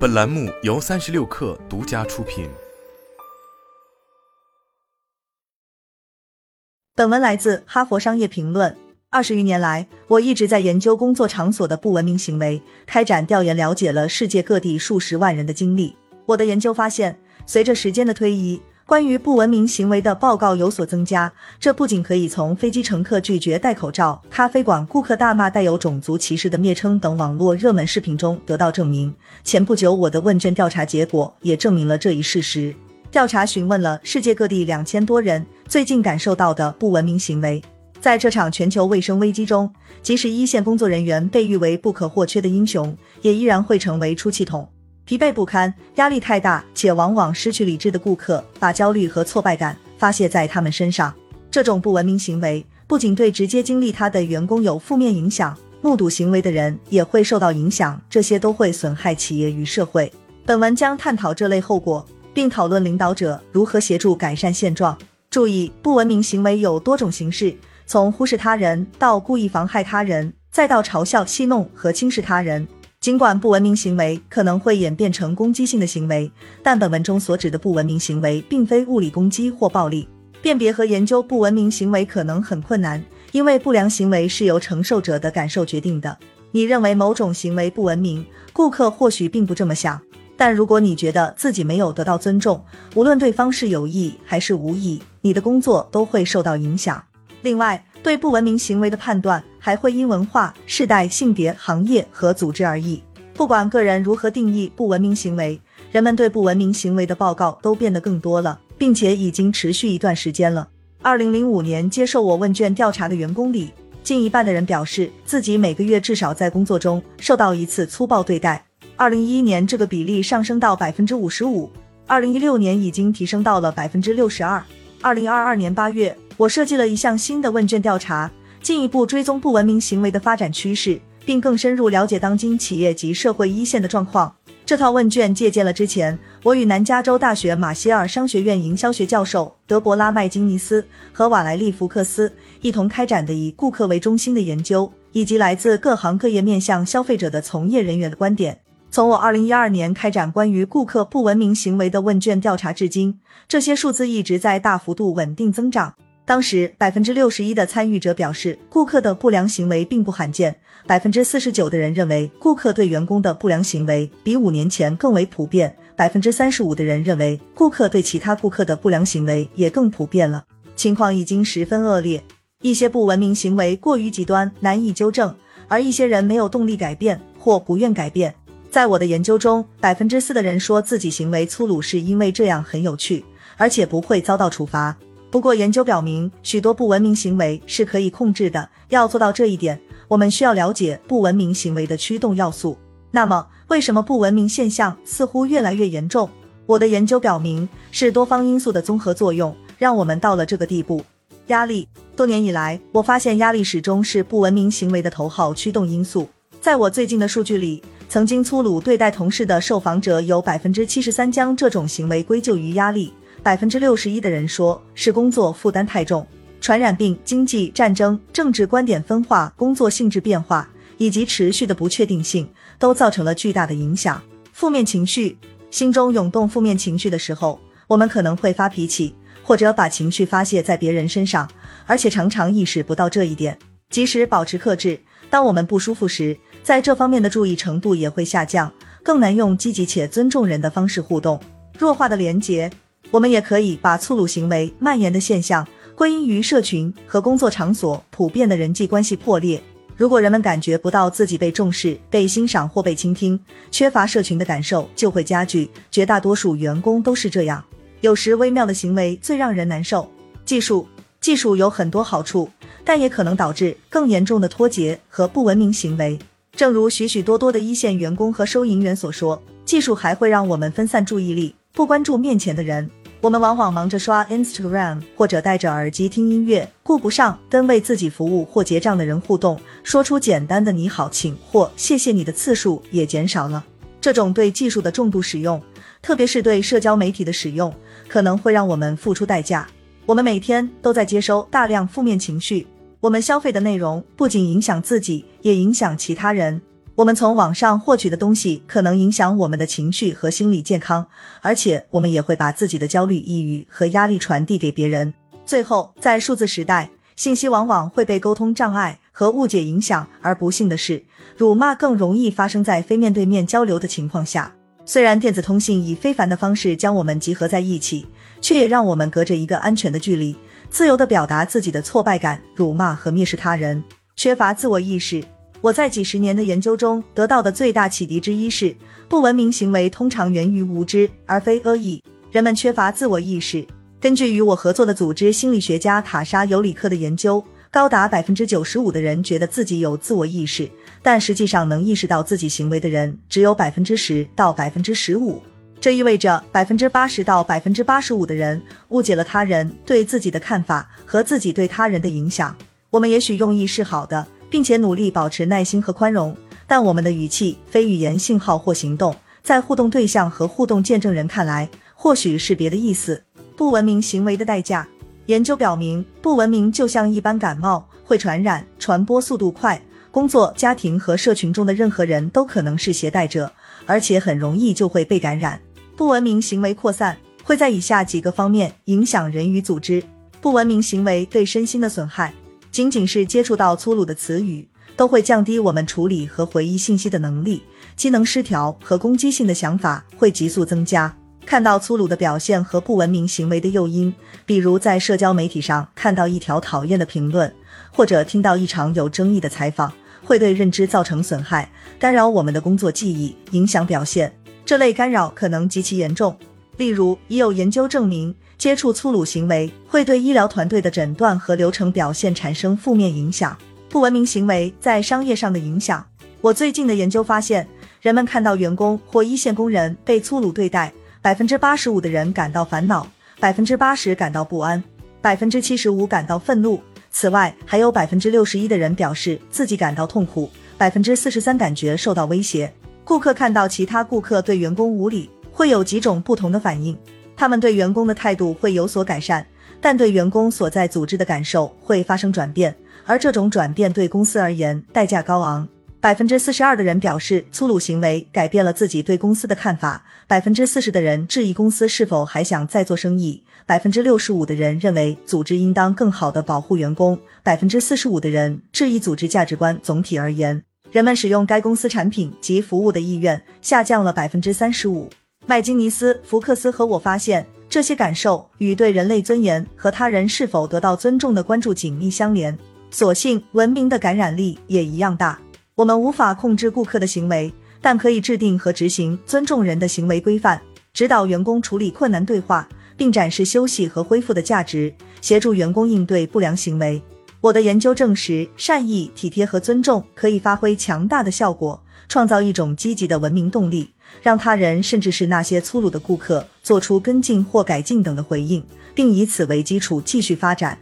本栏目由三十六氪独家出品。本文来自《哈佛商业评论》。二十余年来，我一直在研究工作场所的不文明行为，开展调研，了解了世界各地数十万人的经历。我的研究发现，随着时间的推移，关于不文明行为的报告有所增加，这不仅可以从飞机乘客拒绝戴口罩、咖啡馆顾客大骂带有种族歧视的蔑称等网络热门视频中得到证明。前不久，我的问卷调查结果也证明了这一事实。调查询问了世界各地两千多人最近感受到的不文明行为。在这场全球卫生危机中，即使一线工作人员被誉为不可或缺的英雄，也依然会成为出气筒。疲惫不堪、压力太大且往往失去理智的顾客，把焦虑和挫败感发泄在他们身上。这种不文明行为不仅对直接经历他的员工有负面影响，目睹行为的人也会受到影响，这些都会损害企业与社会。本文将探讨这类后果，并讨论领导者如何协助改善现状。注意，不文明行为有多种形式，从忽视他人到故意妨害他人，再到嘲笑、戏弄和轻视他人。尽管不文明行为可能会演变成攻击性的行为，但本文中所指的不文明行为并非物理攻击或暴力。辨别和研究不文明行为可能很困难，因为不良行为是由承受者的感受决定的。你认为某种行为不文明，顾客或许并不这么想。但如果你觉得自己没有得到尊重，无论对方是有意还是无意，你的工作都会受到影响。另外，对不文明行为的判断还会因文化、世代、性别、行业和组织而异。不管个人如何定义不文明行为，人们对不文明行为的报告都变得更多了，并且已经持续一段时间了。二零零五年接受我问卷调查的员工里，近一半的人表示自己每个月至少在工作中受到一次粗暴对待。二零一一年这个比例上升到百分之五十五，二零一六年已经提升到了百分之六十二。二零二二年八月。我设计了一项新的问卷调查，进一步追踪不文明行为的发展趋势，并更深入了解当今企业及社会一线的状况。这套问卷借鉴了之前我与南加州大学马歇尔商学院营销学教授德伯拉麦金尼斯和瓦莱利福克斯一同开展的以顾客为中心的研究，以及来自各行各业面向消费者的从业人员的观点。从我二零一二年开展关于顾客不文明行为的问卷调查至今，这些数字一直在大幅度稳定增长。当时，百分之六十一的参与者表示，顾客的不良行为并不罕见。百分之四十九的人认为，顾客对员工的不良行为比五年前更为普遍。百分之三十五的人认为，顾客对其他顾客的不良行为也更普遍了。情况已经十分恶劣，一些不文明行为过于极端，难以纠正，而一些人没有动力改变或不愿改变。在我的研究中，百分之四的人说自己行为粗鲁是因为这样很有趣，而且不会遭到处罚。不过，研究表明，许多不文明行为是可以控制的。要做到这一点，我们需要了解不文明行为的驱动要素。那么，为什么不文明现象似乎越来越严重？我的研究表明，是多方因素的综合作用，让我们到了这个地步。压力，多年以来，我发现压力始终是不文明行为的头号驱动因素。在我最近的数据里，曾经粗鲁对待同事的受访者有百分之七十三将这种行为归咎于压力。百分之六十一的人说是工作负担太重，传染病、经济战争、政治观点分化、工作性质变化以及持续的不确定性都造成了巨大的影响。负面情绪，心中涌动负面情绪的时候，我们可能会发脾气，或者把情绪发泄在别人身上，而且常常意识不到这一点。即使保持克制，当我们不舒服时，在这方面的注意程度也会下降，更难用积极且尊重人的方式互动。弱化的连结。我们也可以把粗鲁行为蔓延的现象归因于社群和工作场所普遍的人际关系破裂。如果人们感觉不到自己被重视、被欣赏或被倾听，缺乏社群的感受就会加剧。绝大多数员工都是这样。有时微妙的行为最让人难受。技术技术有很多好处，但也可能导致更严重的脱节和不文明行为。正如许许多多的一线员工和收银员所说，技术还会让我们分散注意力，不关注面前的人。我们往往忙着刷 Instagram，或者戴着耳机听音乐，顾不上跟为自己服务或结账的人互动，说出简单的“你好，请”或“谢谢你”的次数也减少了。这种对技术的重度使用，特别是对社交媒体的使用，可能会让我们付出代价。我们每天都在接收大量负面情绪，我们消费的内容不仅影响自己，也影响其他人。我们从网上获取的东西可能影响我们的情绪和心理健康，而且我们也会把自己的焦虑、抑郁和压力传递给别人。最后，在数字时代，信息往往会被沟通障碍和误解影响，而不幸的是，辱骂更容易发生在非面对面交流的情况下。虽然电子通信以非凡的方式将我们集合在一起，却也让我们隔着一个安全的距离，自由地表达自己的挫败感、辱骂和蔑视他人，缺乏自我意识。我在几十年的研究中得到的最大启迪之一是，不文明行为通常源于无知而非恶意。人们缺乏自我意识。根据与我合作的组织心理学家塔莎尤里克的研究，高达百分之九十五的人觉得自己有自我意识，但实际上能意识到自己行为的人只有百分之十到百分之十五。这意味着百分之八十到百分之八十五的人误解了他人对自己的看法和自己对他人的影响。我们也许用意是好的。并且努力保持耐心和宽容，但我们的语气、非语言信号或行动，在互动对象和互动见证人看来，或许是别的意思。不文明行为的代价。研究表明，不文明就像一般感冒，会传染，传播速度快。工作、家庭和社群中的任何人都可能是携带者，而且很容易就会被感染。不文明行为扩散会在以下几个方面影响人与组织。不文明行为对身心的损害。仅仅是接触到粗鲁的词语，都会降低我们处理和回忆信息的能力，机能失调和攻击性的想法会急速增加。看到粗鲁的表现和不文明行为的诱因，比如在社交媒体上看到一条讨厌的评论，或者听到一场有争议的采访，会对认知造成损害，干扰我们的工作记忆，影响表现。这类干扰可能极其严重。例如，已有研究证明。接触粗鲁行为会对医疗团队的诊断和流程表现产生负面影响。不文明行为在商业上的影响。我最近的研究发现，人们看到员工或一线工人被粗鲁对待，百分之八十五的人感到烦恼，百分之八十感到不安，百分之七十五感到愤怒。此外，还有百分之六十一的人表示自己感到痛苦，百分之四十三感觉受到威胁。顾客看到其他顾客对员工无礼，会有几种不同的反应。他们对员工的态度会有所改善，但对员工所在组织的感受会发生转变，而这种转变对公司而言代价高昂。百分之四十二的人表示粗鲁行为改变了自己对公司的看法，百分之四十的人质疑公司是否还想再做生意，百分之六十五的人认为组织应当更好的保护员工，百分之四十五的人质疑组织价值观。总体而言，人们使用该公司产品及服务的意愿下降了百分之三十五。麦金尼斯、福克斯和我发现，这些感受与对人类尊严和他人是否得到尊重的关注紧密相连。所幸，文明的感染力也一样大。我们无法控制顾客的行为，但可以制定和执行尊重人的行为规范，指导员工处理困难对话，并展示休息和恢复的价值，协助员工应对不良行为。我的研究证实，善意、体贴和尊重可以发挥强大的效果，创造一种积极的文明动力。让他人，甚至是那些粗鲁的顾客，做出跟进或改进等的回应，并以此为基础继续发展。